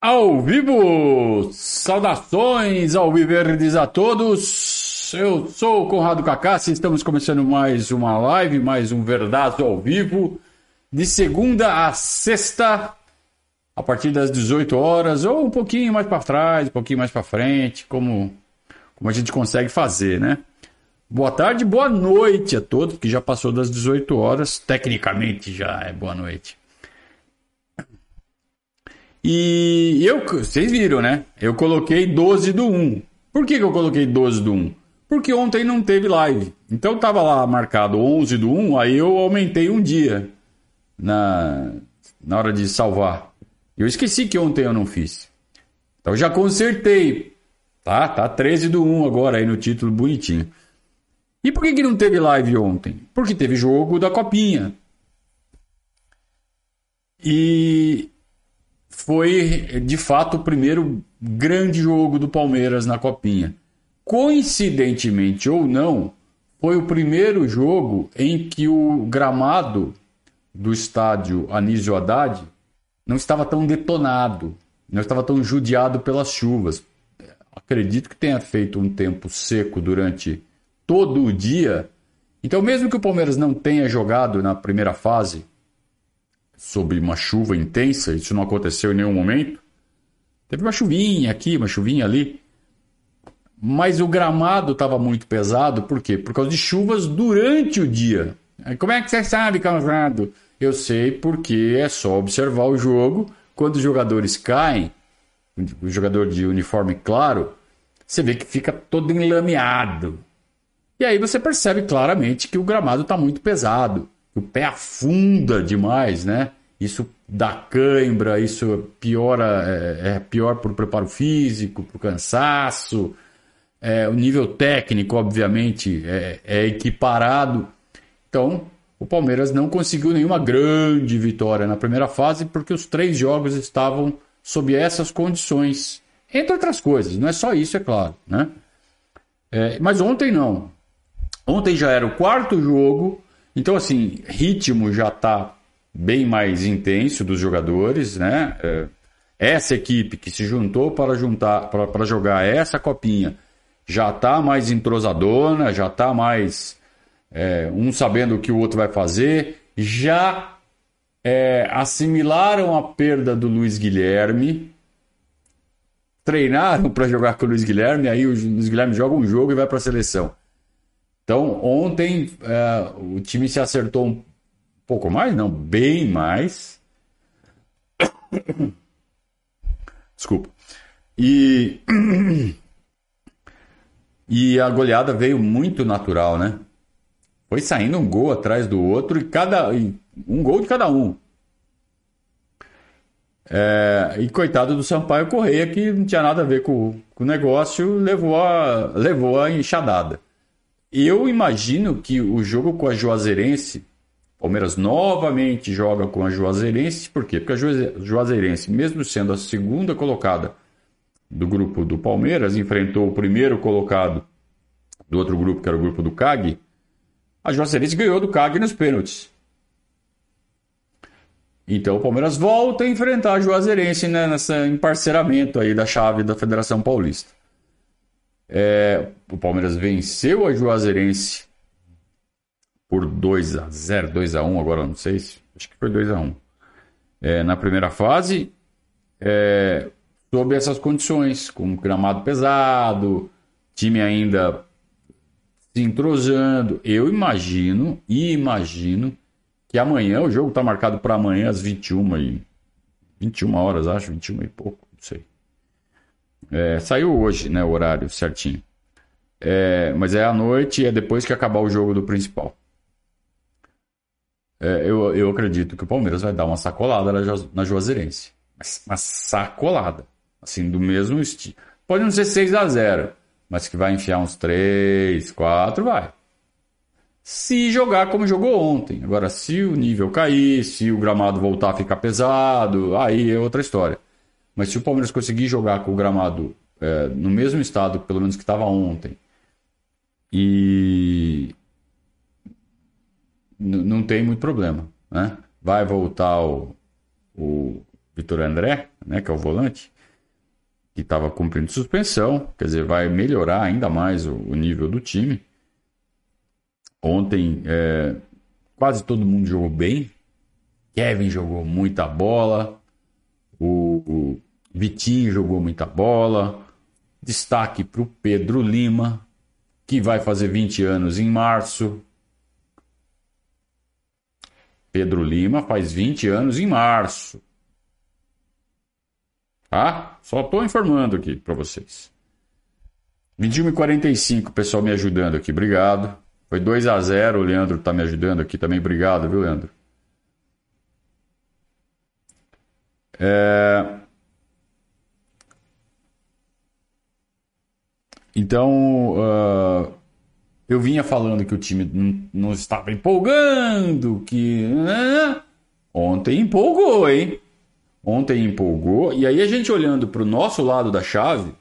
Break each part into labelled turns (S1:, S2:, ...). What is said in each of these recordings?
S1: Ao vivo! Saudações ao Viverdes a todos! Eu sou o Conrado Cacassi, estamos começando mais uma live, mais um Verdazo ao vivo, de segunda a sexta, a partir das 18 horas, ou um pouquinho mais para trás, um pouquinho mais para frente, como, como a gente consegue fazer, né? Boa tarde, boa noite a todos, que já passou das 18 horas, tecnicamente já é boa noite. E eu, vocês viram, né? Eu coloquei 12 do 1. Por que, que eu coloquei 12 do 1? Porque ontem não teve live. Então tava lá marcado 11 do 1, aí eu aumentei um dia na, na hora de salvar. Eu esqueci que ontem eu não fiz. Então já consertei. Tá, tá 13 do 1 agora aí no título bonitinho. E por que, que não teve live ontem? Porque teve jogo da Copinha. E foi de fato o primeiro grande jogo do Palmeiras na Copinha. Coincidentemente ou não, foi o primeiro jogo em que o gramado do estádio Anísio Haddad não estava tão detonado, não estava tão judiado pelas chuvas. Acredito que tenha feito um tempo seco durante todo o dia. Então, mesmo que o Palmeiras não tenha jogado na primeira fase sobre uma chuva intensa, isso não aconteceu em nenhum momento. Teve uma chuvinha aqui, uma chuvinha ali. Mas o gramado estava muito pesado, por quê? Por causa de chuvas durante o dia. Como é que você sabe, camarada? Eu sei porque é só observar o jogo. Quando os jogadores caem, o jogador de uniforme claro, você vê que fica todo enlameado. E aí você percebe claramente que o gramado está muito pesado o pé afunda demais, né? Isso dá cãibra, isso piora, é, é pior para o preparo físico, para o cansaço. É, o nível técnico, obviamente, é, é equiparado. Então, o Palmeiras não conseguiu nenhuma grande vitória na primeira fase porque os três jogos estavam sob essas condições. Entre outras coisas, não é só isso, é claro. Né? É, mas ontem não. Ontem já era o quarto jogo então, assim, ritmo já está bem mais intenso dos jogadores, né? É, essa equipe que se juntou para juntar para jogar essa copinha já está mais entrosadona, já está mais é, um sabendo o que o outro vai fazer, já é, assimilaram a perda do Luiz Guilherme, treinaram para jogar com o Luiz Guilherme, aí o Luiz Guilherme joga um jogo e vai para a seleção. Então, ontem é, o time se acertou um pouco mais, não, bem mais. Desculpa. E, e a goleada veio muito natural, né? Foi saindo um gol atrás do outro e cada um gol de cada um. É, e coitado do Sampaio Correia, que não tinha nada a ver com, com o negócio, levou a, levou a enxadada. Eu imagino que o jogo com a Juazeirense, Palmeiras novamente joga com a Juazeirense, por quê? Porque a Juazeirense, mesmo sendo a segunda colocada do grupo do Palmeiras, enfrentou o primeiro colocado do outro grupo, que era o grupo do CAG. A Juazeirense ganhou do CAG nos pênaltis. Então o Palmeiras volta a enfrentar a Juazeirense né, nessa emparceramento aí da chave da Federação Paulista. É, o Palmeiras venceu a Juazeirense por 2 a 0 2 a 1 agora não sei, acho que foi 2 a 1 é, na primeira fase, é, sob essas condições, com gramado pesado, time ainda se entrosando. Eu imagino, e imagino, que amanhã, o jogo está marcado para amanhã às 21 e 21 horas, acho, 21 e pouco, não sei. É, saiu hoje, né, o horário certinho. É, mas é à noite e é depois que acabar o jogo do principal. É, eu, eu acredito que o Palmeiras vai dar uma sacolada na, na Juazeirense. Uma sacolada. Assim, do mesmo estilo. Pode não ser 6 a 0 mas que vai enfiar uns 3, 4, vai. Se jogar como jogou ontem. Agora, se o nível cair, se o gramado voltar a ficar pesado, aí é outra história. Mas se o Palmeiras conseguir jogar com o gramado é, no mesmo estado, pelo menos que estava ontem, e não tem muito problema, né? Vai voltar o, o Vitor André, né, que é o volante, que estava cumprindo suspensão, quer dizer, vai melhorar ainda mais o, o nível do time. Ontem, é, quase todo mundo jogou bem. Kevin jogou muita bola, o, o Vitinho jogou muita bola. Destaque para o Pedro Lima, que vai fazer 20 anos em março. Pedro Lima faz 20 anos em março. Tá? Só estou informando aqui para vocês. 21 e 45, pessoal me ajudando aqui, obrigado. Foi 2 a 0 o Leandro está me ajudando aqui também, obrigado, viu, Leandro? É... Então, uh, eu vinha falando que o time não, estava empolgando, que. Uh, ontem empolgou, hein? Ontem empolgou. E aí a gente olhando para o nosso lado da chave,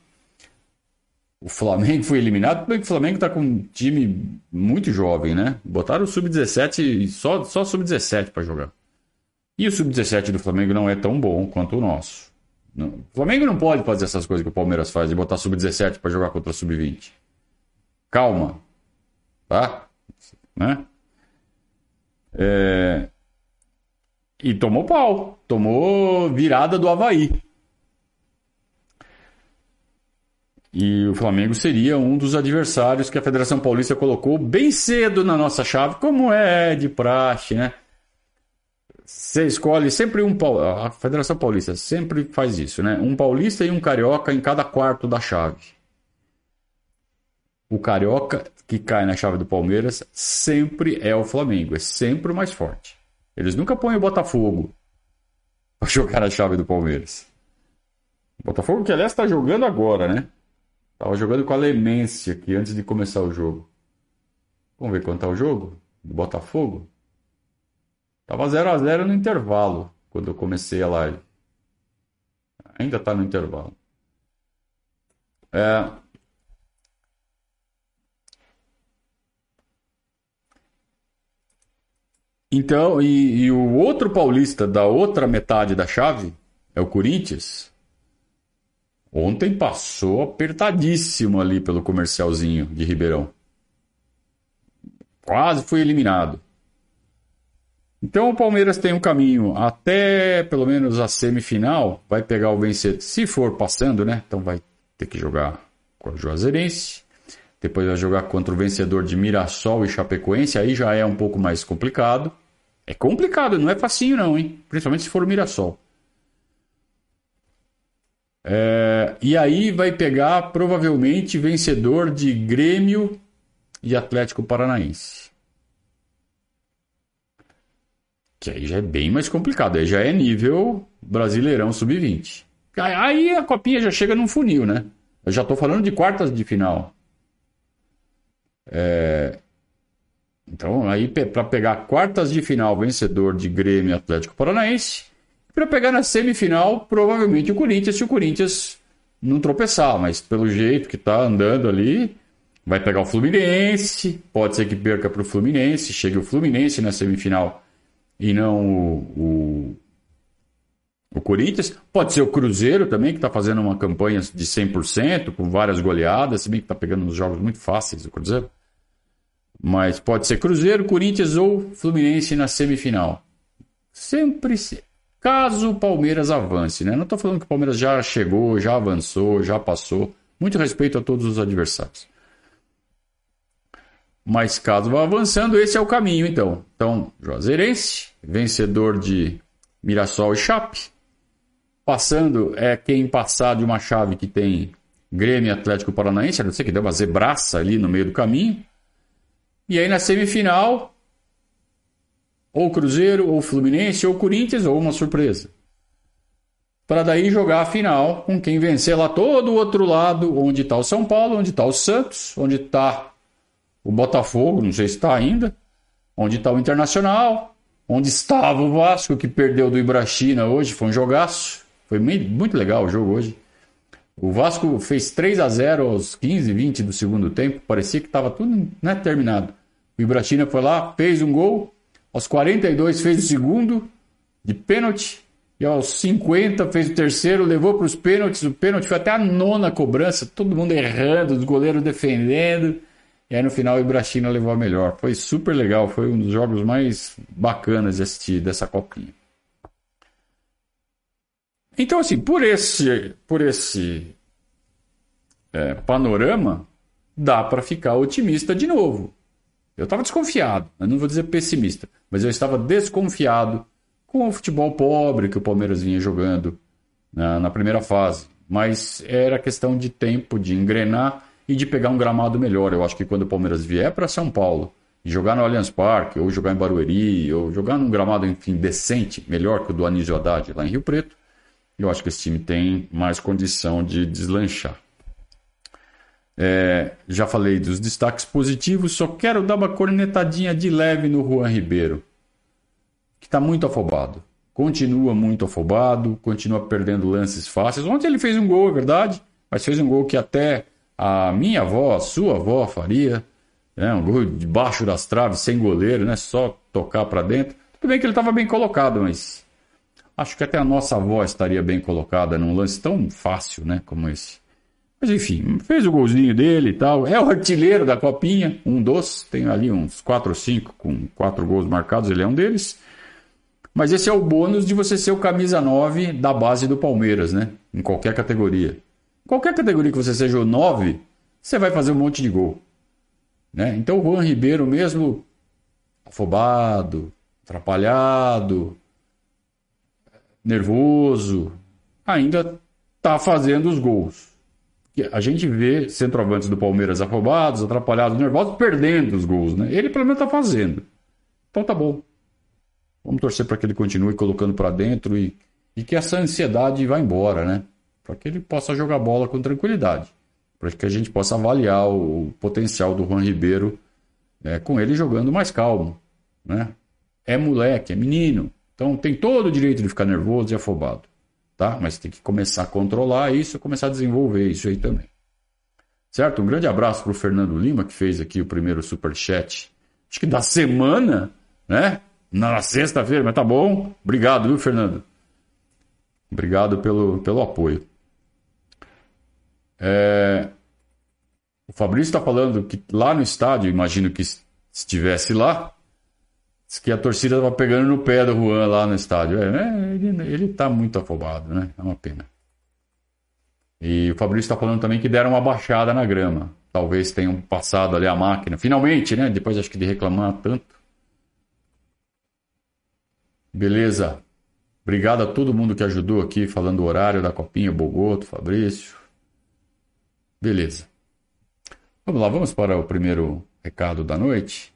S1: o Flamengo foi eliminado, porque o Flamengo está com um time muito jovem, né? Botaram o Sub-17, só, só Sub-17 para jogar. E o Sub-17 do Flamengo não é tão bom quanto o nosso. Não. O Flamengo não pode fazer essas coisas que o Palmeiras faz, de botar sub-17 para jogar contra sub-20. Calma. Tá? Né? É... E tomou pau. Tomou virada do Havaí. E o Flamengo seria um dos adversários que a Federação Paulista colocou bem cedo na nossa chave, como é de praxe, né? Você escolhe sempre um. A Federação Paulista sempre faz isso, né? Um paulista e um carioca em cada quarto da chave. O carioca que cai na chave do Palmeiras sempre é o Flamengo, é sempre o mais forte. Eles nunca põem o Botafogo para jogar na chave do Palmeiras. O Botafogo que aliás está jogando agora, né? Tava jogando com a Lemência aqui antes de começar o jogo. Vamos ver quanto tá o jogo do Botafogo. Tava 0 a 0 no intervalo, quando eu comecei a live. Ainda tá no intervalo. É... Então, e, e, o outro paulista da outra metade da chave é o Corinthians. Ontem passou apertadíssimo ali pelo comercialzinho de Ribeirão. Quase foi eliminado. Então o Palmeiras tem um caminho até pelo menos a semifinal, vai pegar o vencedor, se for passando, né? Então vai ter que jogar com o Juazeirense, depois vai jogar contra o vencedor de Mirassol e Chapecoense, aí já é um pouco mais complicado. É complicado, não é facinho não, hein? Principalmente se for o Mirassol. É, e aí vai pegar provavelmente vencedor de Grêmio e Atlético Paranaense. Que aí já é bem mais complicado. Aí já é nível Brasileirão Sub-20. Aí a copinha já chega num funil, né? Eu já estou falando de quartas de final. É... Então, aí para pegar quartas de final, vencedor de Grêmio Atlético Paranaense. Para pegar na semifinal, provavelmente o Corinthians, se o Corinthians não tropeçar. Mas pelo jeito que está andando ali, vai pegar o Fluminense. Pode ser que perca para o Fluminense. Chegue o Fluminense na semifinal e não o, o, o Corinthians. Pode ser o Cruzeiro também, que está fazendo uma campanha de 100%, com várias goleadas, se bem que está pegando uns jogos muito fáceis o Cruzeiro. Mas pode ser Cruzeiro, Corinthians ou Fluminense na semifinal. Sempre, caso o Palmeiras avance, né? Não estou falando que o Palmeiras já chegou, já avançou, já passou. Muito respeito a todos os adversários. Mas caso vá avançando, esse é o caminho, então. Então, Juazeirense, vencedor de Mirassol e Chape. Passando é quem passar de uma chave que tem Grêmio Atlético Paranaense, a não ser que dê uma zebraça ali no meio do caminho. E aí na semifinal, ou Cruzeiro, ou Fluminense, ou Corinthians, ou uma surpresa. Para daí jogar a final com quem vencer lá todo o outro lado, onde está o São Paulo, onde está o Santos, onde está o Botafogo, não sei se está ainda, onde está o Internacional, onde estava o Vasco, que perdeu do Ibrachina hoje, foi um jogaço. Foi muito legal o jogo hoje. O Vasco fez 3 a 0 aos 15, 20 do segundo tempo, parecia que estava tudo né, terminado. O Ibrachina foi lá, fez um gol, aos 42 fez o segundo, de pênalti, E aos 50 fez o terceiro, levou para os pênaltis. O pênalti foi até a nona cobrança, todo mundo errando, os goleiros defendendo. E aí no final o Ibrachina levou a melhor. Foi super legal, foi um dos jogos mais bacanas de assistir dessa copinha. Então, assim, por esse, por esse é, panorama, dá para ficar otimista de novo. Eu estava desconfiado, eu não vou dizer pessimista, mas eu estava desconfiado com o futebol pobre que o Palmeiras vinha jogando na, na primeira fase. Mas era questão de tempo, de engrenar e de pegar um gramado melhor. Eu acho que quando o Palmeiras vier para São Paulo jogar no Allianz Parque, ou jogar em Barueri, ou jogar num gramado, enfim, decente, melhor que o do Anísio Haddad lá em Rio Preto, eu acho que esse time tem mais condição de deslanchar. É, já falei dos destaques positivos, só quero dar uma cornetadinha de leve no Juan Ribeiro, que está muito afobado. Continua muito afobado, continua perdendo lances fáceis. Ontem ele fez um gol, é verdade, mas fez um gol que até a minha avó, a sua avó faria. Né? Um gol debaixo das traves, sem goleiro, né? só tocar para dentro. Tudo bem que ele estava bem colocado, mas Acho que até a nossa avó estaria bem colocada num lance tão fácil, né, como esse. Mas enfim, fez o golzinho dele e tal. É o artilheiro da copinha, um dos. Tem ali uns 4 ou 5 com 4 gols marcados, ele é um deles. Mas esse é o bônus de você ser o camisa 9 da base do Palmeiras, né? Em qualquer categoria. Qualquer categoria que você seja o 9, você vai fazer um monte de gol. Né? Então o Juan Ribeiro, mesmo afobado, atrapalhado, nervoso, ainda está fazendo os gols. A gente vê centroavantes do Palmeiras afobados, atrapalhados, nervosos, perdendo os gols, né? Ele pelo menos está fazendo. Então tá bom. Vamos torcer para que ele continue colocando para dentro e, e que essa ansiedade vá embora, né? Para que ele possa jogar bola com tranquilidade. Para que a gente possa avaliar o, potencial do Juan Ribeiro né, com ele jogando mais calmo, né? É moleque, é menino. Então tem todo o direito de ficar nervoso e afobado, tá? Mas tem que começar a controlar isso, começar a desenvolver isso aí também. Certo? Um grande abraço para o Fernando Lima, que fez aqui o primeiro super chat, acho que da semana, né? Na sexta-feira, mas tá bom. Obrigado, viu, Fernando? Obrigado pelo, pelo apoio. É... O Fabrício está falando que lá no estádio, imagino que estivesse lá, Diz que a torcida estava pegando no pé do Juan lá no estádio. É ele, está muito afobado, né? É uma pena. E o Fabrício está falando também que deram uma baixada na grama. Talvez tenham passado ali a máquina. Finalmente, né? Depois acho que de reclamar tanto. Beleza. Obrigado a todo mundo que ajudou aqui, falando o horário da copinha, Bogoto, Fabrício. Beleza. Vamos lá, vamos para o primeiro recado da noite.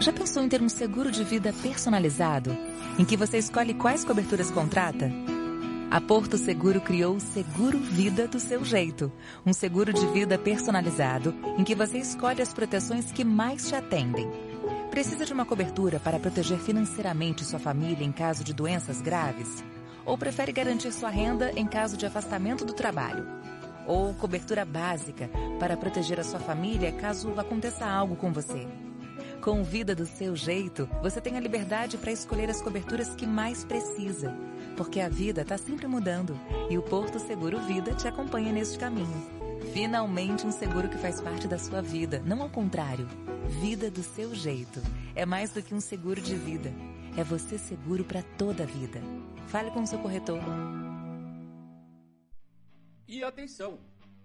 S2: Já pensou em ter um seguro de vida personalizado, em que você escolhe quais coberturas contrata? A Porto Seguro criou o Seguro Vida do seu jeito, um seguro de vida personalizado em que você escolhe as proteções que mais te atendem. Precisa de uma cobertura para proteger financeiramente sua família em caso de doenças graves? Ou prefere garantir sua renda em caso de afastamento do trabalho? Ou cobertura básica para proteger a sua família caso aconteça algo com você? Com Vida do seu jeito, você tem a liberdade para escolher as coberturas que mais precisa. Porque a vida está sempre mudando e o Porto Seguro Vida te acompanha neste caminho. Finalmente um seguro que faz parte da sua vida, não ao contrário. Vida do seu jeito. É mais do que um seguro de vida. É você seguro para toda a vida. Fale com seu corretor.
S1: E atenção!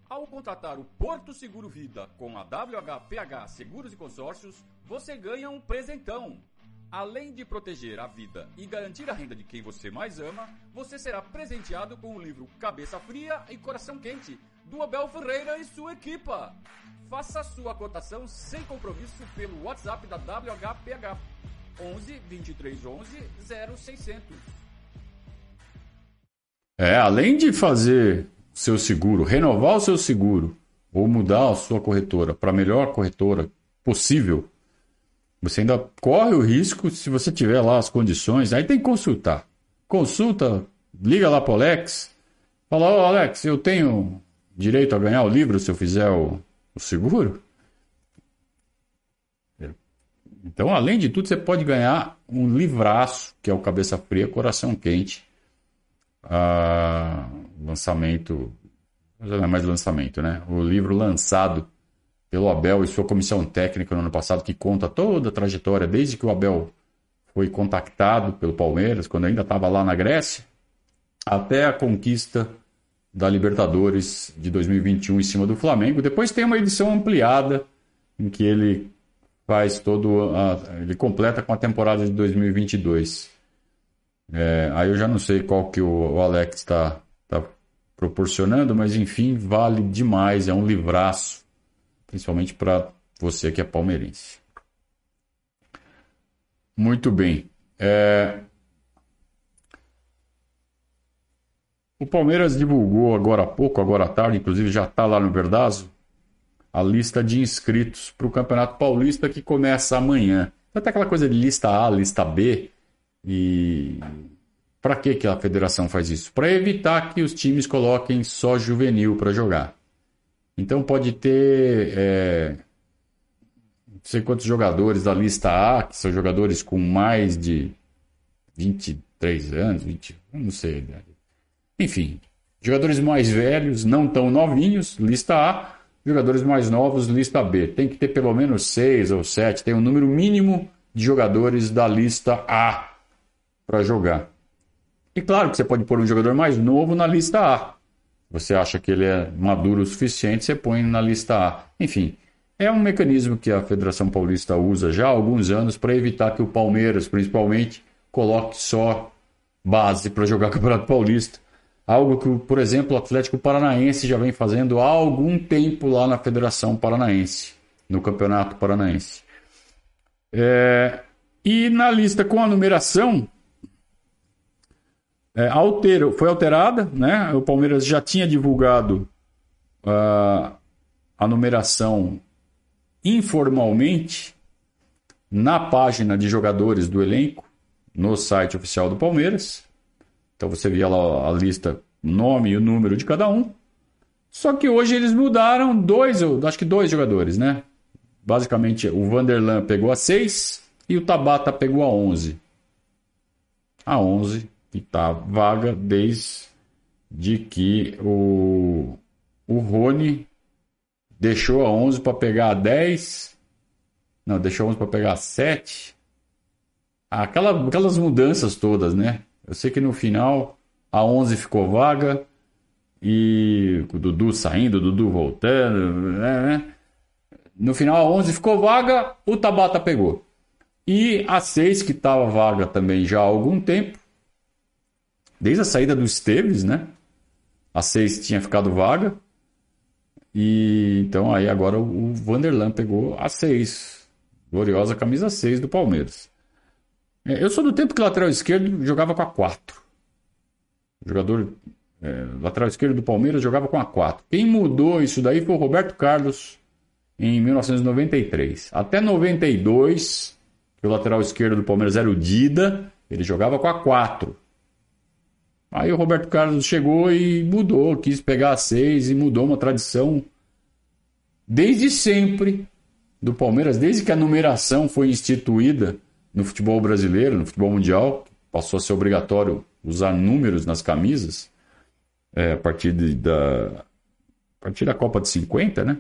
S1: Ao contratar o Porto Seguro Vida com a WHPH Seguros e Consórcios, você ganha um presentão. Além de proteger a vida e garantir a renda de quem você mais ama, você será presenteado com o livro Cabeça Fria e Coração Quente, do Abel Ferreira e sua equipa. Faça sua cotação sem compromisso pelo WhatsApp da WHPH 11 23 11 0600. É, além de fazer seu seguro, renovar o seu seguro ou mudar a sua corretora para a melhor corretora possível, você ainda corre o risco se você tiver lá as condições. Aí tem que consultar. Consulta, liga lá para o Alex, fala: Ô Alex, eu tenho direito a ganhar o livro se eu fizer o, o seguro? Então, além de tudo, você pode ganhar um livraço, que é o Cabeça Fria, Coração Quente. Ah, lançamento. Não é mais lançamento, né? O livro lançado pelo Abel e sua comissão técnica no ano passado, que conta toda a trajetória, desde que o Abel foi contactado pelo Palmeiras, quando ainda estava lá na Grécia, até a conquista da Libertadores de 2021 em cima do Flamengo. Depois tem uma edição ampliada em que ele faz todo a, ele completa com a temporada de 2022. É, aí eu já não sei qual que o, Alex está tá proporcionando, mas enfim, vale demais, é um livraço, principalmente para você que é palmeirense. Muito bem. É, O Palmeiras divulgou agora há pouco, agora à tarde, inclusive já está lá no Verdazo, a lista de inscritos para o Campeonato Paulista que começa amanhã. Até aquela coisa de lista A, lista B. E para que, que a federação faz isso? Para evitar que os times coloquem só juvenil para jogar. Então pode ter é, não sei quantos jogadores da lista A, que são jogadores com mais de 23 anos, 20, não sei, enfim, jogadores mais velhos, não tão novinhos, lista A. Jogadores mais novos, lista B. Tem que ter pelo menos seis ou sete, tem um número mínimo de jogadores da lista A para jogar. E claro que você pode pôr um jogador mais novo na lista A. Você acha que ele é maduro o suficiente, você põe na lista A. Enfim, é um mecanismo que a Federação Paulista usa já há alguns anos para evitar que o Palmeiras, principalmente, coloque só base para jogar Campeonato Paulista Algo que, por exemplo, o Atlético Paranaense já vem fazendo há algum tempo lá na Federação Paranaense, no Campeonato Paranaense. É, e na lista com a numeração, é, altero, foi alterada, né? O Palmeiras já tinha divulgado uh, a numeração informalmente na página de jogadores do elenco, no site oficial do Palmeiras. Então você via lá a lista, nome e o número de cada um. Só que hoje eles mudaram dois, acho que dois jogadores, né? Basicamente, o Vanderlan pegou a 6 e o Tabata pegou a 11. A 11 que está vaga desde que o, o Rony deixou a 11 para pegar a 10. Não, deixou a 11 para pegar a 7. Aquela, aquelas mudanças todas, né? Eu sei que no final a 11 ficou vaga e o Dudu saindo, o Dudu voltando, né, né? No final a 11 ficou vaga, o Tabata pegou. E a 6 que estava vaga também já há algum tempo, desde a saída do Esteves, né? A 6 tinha ficado vaga. E então aí agora o Vanderlan pegou a 6. Gloriosa camisa 6 do Palmeiras. É, eu sou do tempo que lateral esquerdo jogava com a 4. O jogador é, lateral esquerdo do Palmeiras jogava com a 4. Quem mudou isso daí foi o Roberto Carlos em 1993. Até 92, que o lateral esquerdo do Palmeiras era o Dida, ele jogava com a 4. Aí o Roberto Carlos chegou e mudou, quis pegar a 6 e mudou uma tradição desde sempre do Palmeiras, desde que a numeração foi instituída no futebol brasileiro, no futebol mundial, passou a ser obrigatório usar números nas camisas é, a, partir de, da, a partir da Copa de 50, né?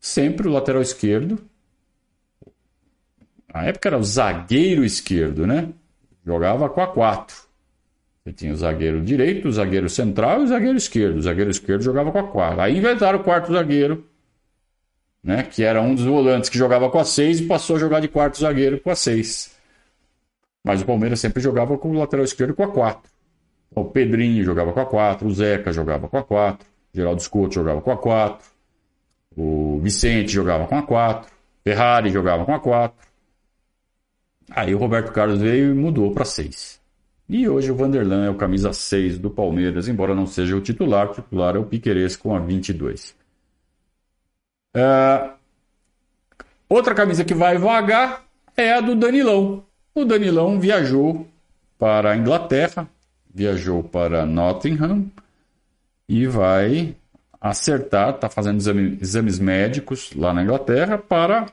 S1: Sempre o lateral esquerdo. Na época era o zagueiro esquerdo, né? Jogava com a 4. Você tinha o zagueiro direito, o zagueiro central e o zagueiro esquerdo. O zagueiro esquerdo jogava com a 4. Aí inventaram o quarto zagueiro, né? Que era um dos volantes que jogava com a 6 e passou a jogar de quarto zagueiro com a 6. Mas o Palmeiras sempre jogava com o lateral esquerdo com a 4. O Pedrinho jogava com a 4, o Zeca jogava com a 4, o Geraldo Scott jogava com a 4, o Vicente jogava com a 4, Ferrari jogava com a 4. Aí o Roberto Carlos veio e mudou para 6. E hoje o Vanderlan é o camisa 6 do Palmeiras, embora não seja o titular, o titular é o Piqueires com a 22. Uh, outra camisa que vai vagar é a do Danilão. O Danilão viajou para a Inglaterra, viajou para Nottingham e vai acertar, está fazendo exame, exames médicos lá na Inglaterra para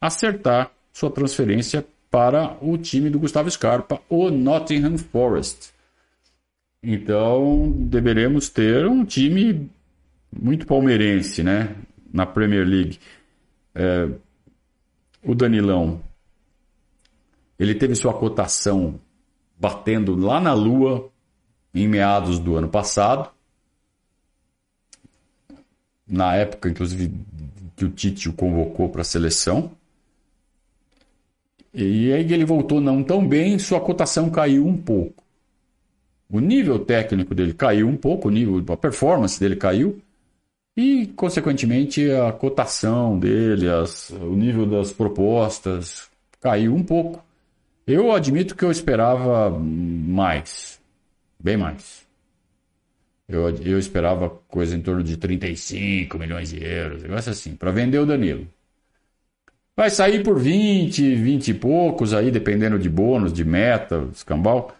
S1: acertar sua transferência para o time do Gustavo Scarpa, o Nottingham Forest. Então, deveremos ter um time muito palmeirense, né? Na Premier League. É, o Danilão, ele teve sua cotação batendo lá na lua em meados do ano passado. Na época, inclusive, que o Tite o convocou para a seleção. E aí ele voltou não tão bem, sua cotação caiu um pouco. O nível técnico dele caiu um pouco, o nível, a performance dele caiu. E, consequentemente, a cotação dele, as, o nível das propostas caiu um pouco. Eu admito que eu esperava mais, bem mais. Eu, eu esperava coisa em torno de 35 milhões de euros, negócio assim, para vender o Danilo. Vai sair por 20, 20 e poucos aí, dependendo de bônus, de meta, escambau.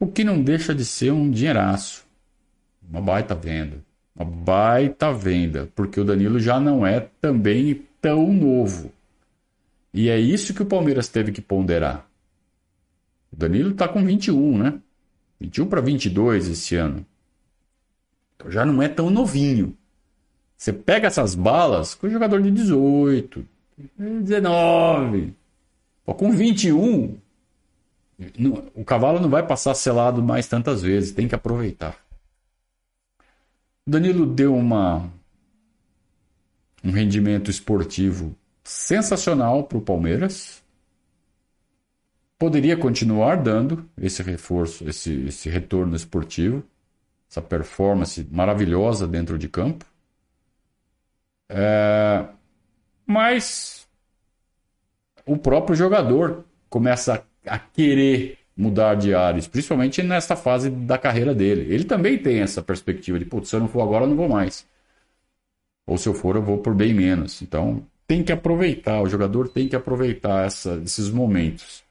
S1: O que não deixa de ser um dinheiraço. Uma baita venda. Uma baita venda. Porque o Danilo já não é também tão novo. E é isso que o Palmeiras teve que ponderar. O Danilo está com 21, né? 21 para 22 esse ano. Então já não é tão novinho. Você pega essas balas com jogador de 18, 19. Pô, com 21, o cavalo não vai passar selado mais tantas vezes, tem que aproveitar. O Danilo deu uma um rendimento esportivo sensacional para o Palmeiras. Poderia continuar dando esse reforço, esse, esse retorno esportivo, essa performance maravilhosa dentro de campo. É, mas o próprio jogador começa a, querer mudar de ares, principalmente nesta fase da carreira dele. Ele também tem essa perspectiva de, putz, se eu não for agora, eu não vou mais. Ou se eu for, eu vou por bem menos. Então, tem que aproveitar, o jogador tem que aproveitar essa, esses momentos.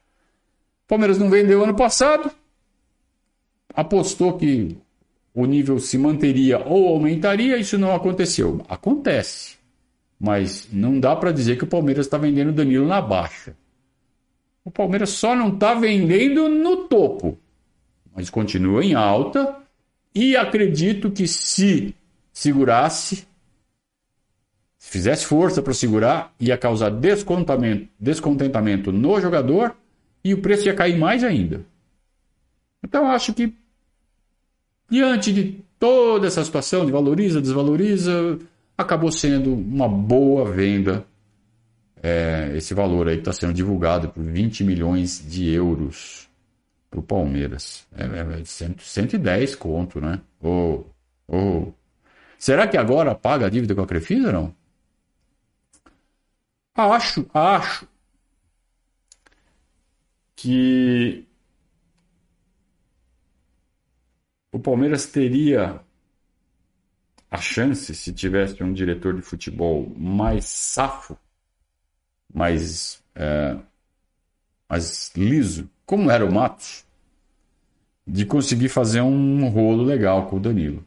S1: O Palmeiras não vendeu ano passado, apostou que o nível se manteria ou aumentaria, isso não aconteceu. Acontece. Mas não dá para dizer que o Palmeiras está vendendo Danilo na baixa. O Palmeiras só não está vendendo no topo, mas continua em alta e acredito que se segurasse, se fizesse força para segurar, ia causar descontentamento, descontentamento no jogador e o preço ia cair mais ainda. Então acho que diante de toda essa situação de valoriza, desvaloriza, acabou sendo uma boa venda. É, esse valor aí está sendo divulgado por 20 milhões de euros para o Palmeiras. É, é 110 conto, né? Oh, oh. Será que agora paga a dívida com a Crefisa não? Acho, acho que o Palmeiras teria a chance, se tivesse um diretor de futebol mais safo, mais, é, mais liso, como era o Matos, de conseguir fazer um rolo legal com o Danilo.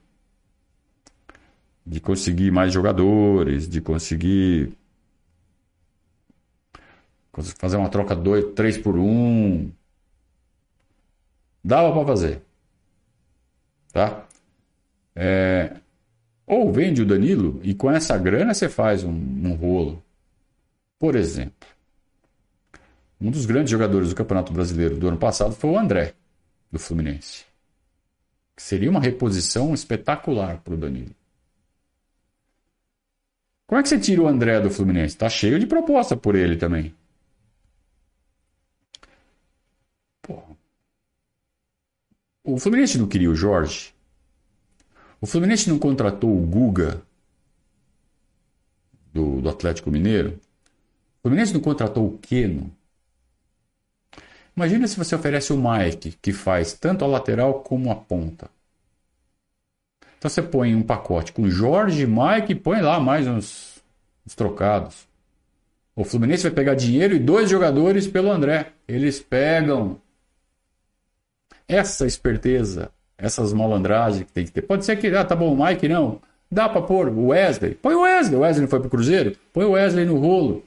S1: De conseguir mais jogadores, de conseguir fazer uma troca 2, 3 por 1. Um. Dava para fazer. Tá? É, ou vende o Danilo e com essa grana você faz um, um rolo. Por exemplo, um dos grandes jogadores do Campeonato Brasileiro do ano passado foi o André, do Fluminense. Que seria uma reposição espetacular para o Danilo. Como é que você tira o André do Fluminense? Está cheio de proposta por ele também. O Fluminense não queria o Jorge? O Fluminense não contratou o Guga do, do Atlético Mineiro? O Fluminense não contratou o Keno? Imagina se você oferece o Mike, que faz tanto a lateral como a ponta. Então você põe um pacote com Jorge, Mike e põe lá mais uns, uns trocados. O Fluminense vai pegar dinheiro e dois jogadores pelo André. Eles pegam. Essa esperteza essas malandragens que tem que ter. Pode ser que, ah, tá bom, o Mike não. Dá para pôr o Wesley. Põe o Wesley. O Wesley foi pro Cruzeiro? Põe o Wesley no rolo.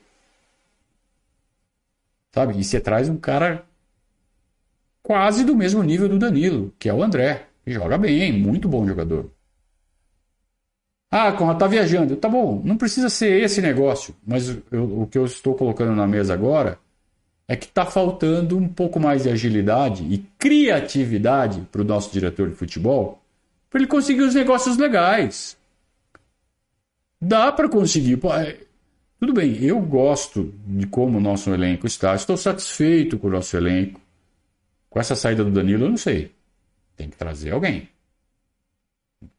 S1: Sabe? E você traz um cara quase do mesmo nível do Danilo, que é o André, que joga bem, muito bom jogador. Ah, Conrado, tá viajando. Tá bom, não precisa ser esse negócio, mas eu, o que eu estou colocando na mesa agora é que está faltando um pouco mais de agilidade e criatividade para o nosso diretor de futebol para ele conseguir os negócios legais. Dá para conseguir. É, tudo bem, eu gosto de como o nosso elenco está, estou satisfeito com o nosso elenco. Com essa saída do Danilo, eu não sei. Tem que trazer alguém.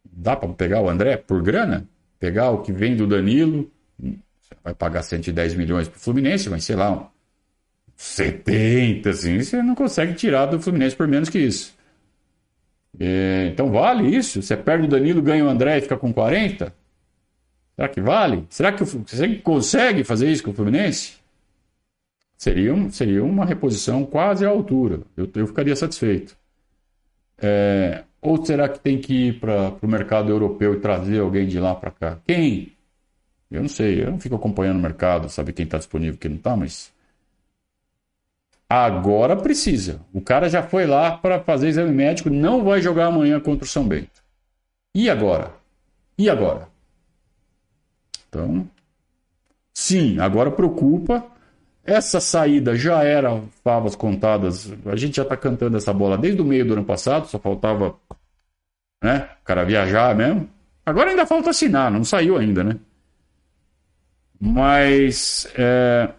S1: Dá para pegar o André por grana? Pegar o que vem do Danilo, vai pagar 110 milhões para o Fluminense, mas sei lá, 70, assim, você não consegue tirar do Fluminense por menos que isso. É, então vale isso? Você perde o Danilo, ganha o André e fica com 40? Será que vale? Será que você consegue fazer isso com o Fluminense? Seria, um, seria uma reposição quase à altura. Eu, eu ficaria satisfeito. É, ou será que tem que ir para o mercado europeu e trazer alguém de lá para cá? Quem? Eu não sei. Eu não fico acompanhando o mercado, sabe quem está disponível e quem não está, mas Agora precisa. O cara já foi lá para fazer exame médico, não vai jogar amanhã contra o São Bento. E agora? E agora? Então, sim, agora preocupa. Essa saída já era favas contadas. A gente já está cantando essa bola desde o meio do ano passado, só faltava né, o cara viajar mesmo. Agora ainda falta assinar, não saiu ainda, né? Mas é,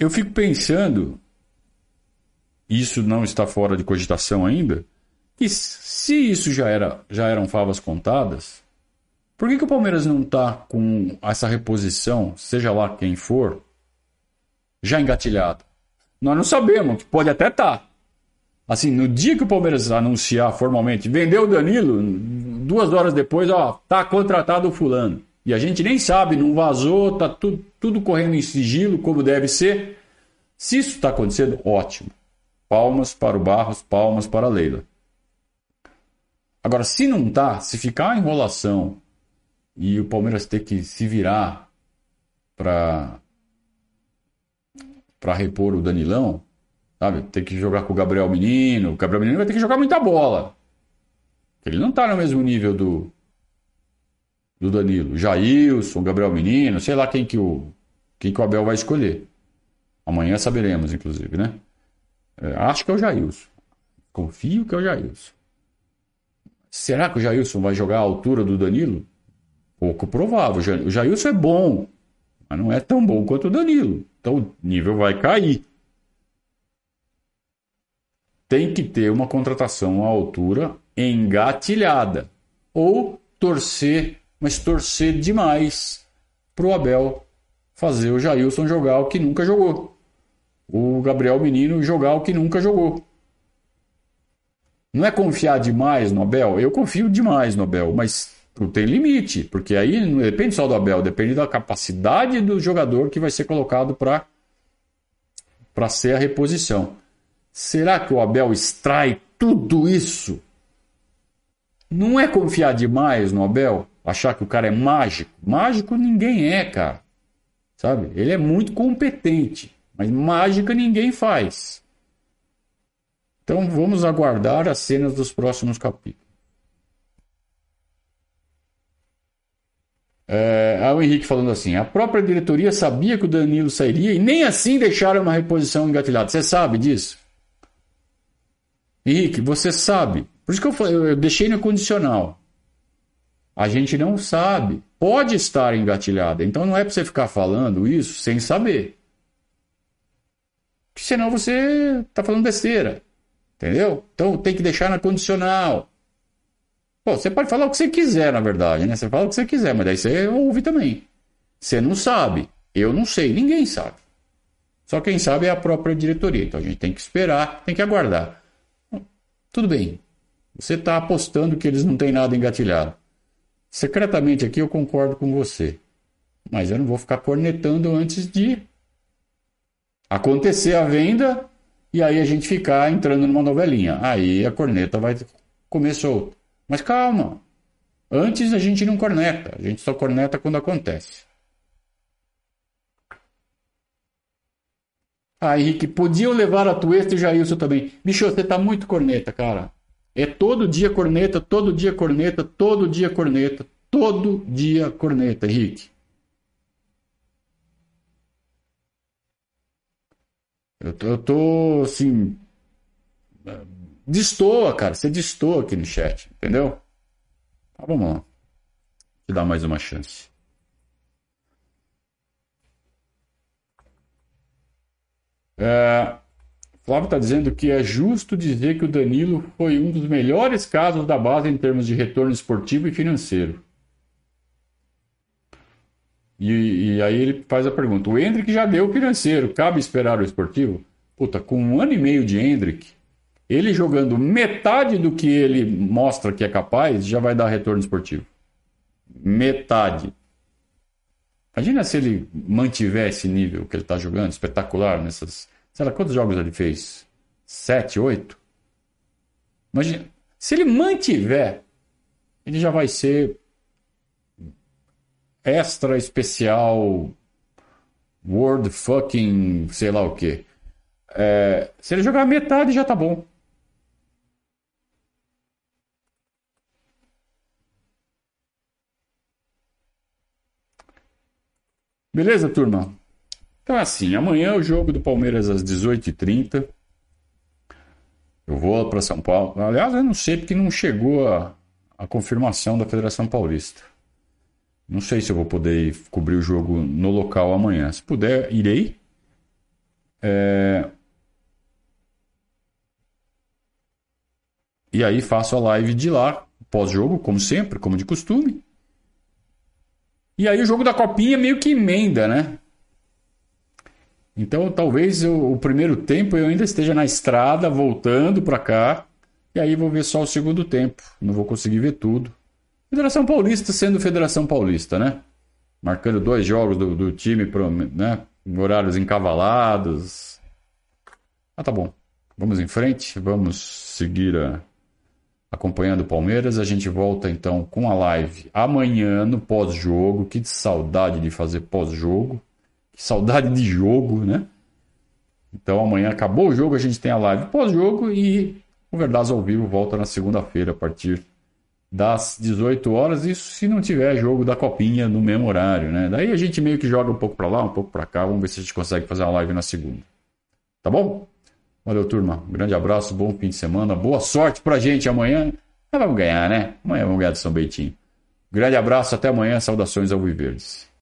S1: Eu fico pensando, isso não está fora de cogitação ainda, que se isso já, era, já eram favas contadas, por que, que o Palmeiras não está com essa reposição, seja lá quem for, já engatilhado? Nós não sabemos, pode até estar. Tá. Assim, no dia que o Palmeiras anunciar formalmente, vendeu o Danilo, duas horas depois, ó, tá contratado o fulano. E a gente nem sabe, não vazou, tá tudo, tudo correndo em sigilo, como deve ser. Se isso está acontecendo, ótimo. Palmas para o Barros, palmas para a Leila. Agora, se não está, se ficar a enrolação e o Palmeiras ter que se virar para para repor o Danilão, sabe? Ter que jogar com o Gabriel Menino, o Gabriel Menino vai ter que jogar muita bola. Ele não está no mesmo nível do do Danilo. Jailson, Gabriel Menino, sei lá quem que o, quem que o Abel vai escolher. Amanhã saberemos, inclusive, né? É, acho que é o Jailson. Confio que é o Jailson. Será que o Jailson vai jogar à altura do Danilo? Pouco provável. O Jailson é bom, mas não é tão bom quanto o Danilo. Então o nível vai cair. Tem que ter uma contratação à altura engatilhada. Ou torcer mas torcer demais pro Abel fazer o Jailson jogar o que nunca jogou. O Gabriel Menino jogar o que nunca jogou. Não é confiar demais no Abel? Eu confio demais no Abel, mas tem limite, porque aí não depende só do Abel, depende da capacidade do jogador que vai ser colocado para para ser a reposição. Será que o Abel extrai tudo isso? Não é confiar demais no Abel? Achar que o cara é mágico. Mágico ninguém é, cara. Sabe? Ele é muito competente, mas mágica ninguém faz. Então vamos aguardar as cenas dos próximos capítulos. É, o Henrique falando assim: a própria diretoria sabia que o Danilo sairia e nem assim deixaram uma reposição engatilhada. Você sabe disso? Henrique, você sabe. Por isso que eu, falei, eu deixei no condicional. A gente não sabe. Pode estar engatilhada. Então não é para você ficar falando isso sem saber. Porque senão você está falando besteira. Entendeu? Então tem que deixar na condicional. Pô, você pode falar o que você quiser, na verdade, né? Você fala o que você quiser, mas daí você ouve também. Você não sabe. Eu não sei. Ninguém sabe. Só quem sabe é a própria diretoria. Então a gente tem que esperar, tem que aguardar. Tudo bem. Você está apostando que eles não têm nada engatilhado. Secretamente aqui eu concordo com você, mas eu não vou ficar cornetando antes de acontecer a venda e aí a gente ficar entrando numa novelinha. Aí a corneta vai começou. Mas calma. Antes a gente não corneta, a gente só corneta quando acontece. Ah, Henrique, podiam levar a tua e o Jailson também. Bicho, você tá muito corneta, cara. É todo dia corneta, todo dia corneta, todo dia corneta, todo dia corneta, Henrique. Eu tô, eu tô assim. Destoa, cara. Você destoa aqui no chat, entendeu? Tá, vamos lá. Te dar mais uma chance. É, Flávio está dizendo que é justo dizer que o Danilo foi um dos melhores casos da base em termos de retorno esportivo e financeiro. E, e aí ele faz a pergunta: o Hendrick já deu o financeiro, cabe esperar o esportivo? Puta, com um ano e meio de Hendrick, ele jogando metade do que ele mostra que é capaz, já vai dar retorno esportivo. Metade. Imagina se ele mantiver esse nível que ele está jogando, espetacular, nessas. Sei lá, quantos jogos ele fez? Sete, oito? Imagina. Se ele mantiver, ele já vai ser extra especial World fucking sei lá o que. É, se ele jogar metade já tá bom. Beleza, turma? Então é assim, amanhã é o jogo do Palmeiras às 18h30. Eu vou para São Paulo. Aliás, eu não sei porque não chegou a, a confirmação da Federação Paulista. Não sei se eu vou poder cobrir o jogo no local amanhã. Se puder, irei. É... E aí faço a live de lá, pós-jogo, como sempre, como de costume. E aí o jogo da copinha meio que emenda, né? Então talvez eu, o primeiro tempo eu ainda esteja na estrada, voltando para cá, e aí vou ver só o segundo tempo. Não vou conseguir ver tudo. Federação Paulista sendo Federação Paulista, né? Marcando dois jogos do, do time, pro, né? Horários encavalados. Ah, tá bom. Vamos em frente, vamos seguir a, acompanhando o Palmeiras. A gente volta então com a live amanhã no pós-jogo. Que saudade de fazer pós-jogo. Que saudade de jogo, né? Então amanhã acabou o jogo, a gente tem a live pós-jogo e o Verdaz ao vivo volta na segunda-feira a partir das 18 horas. Isso se não tiver jogo da copinha no mesmo horário, né? Daí a gente meio que joga um pouco para lá, um pouco para cá. Vamos ver se a gente consegue fazer uma live na segunda. Tá bom? Valeu, turma. Um grande abraço, bom fim de semana. Boa sorte pra gente amanhã. Mas vamos ganhar, né? Amanhã vamos ganhar de São Beitinho. Grande abraço, até amanhã. Saudações ao Viverdes.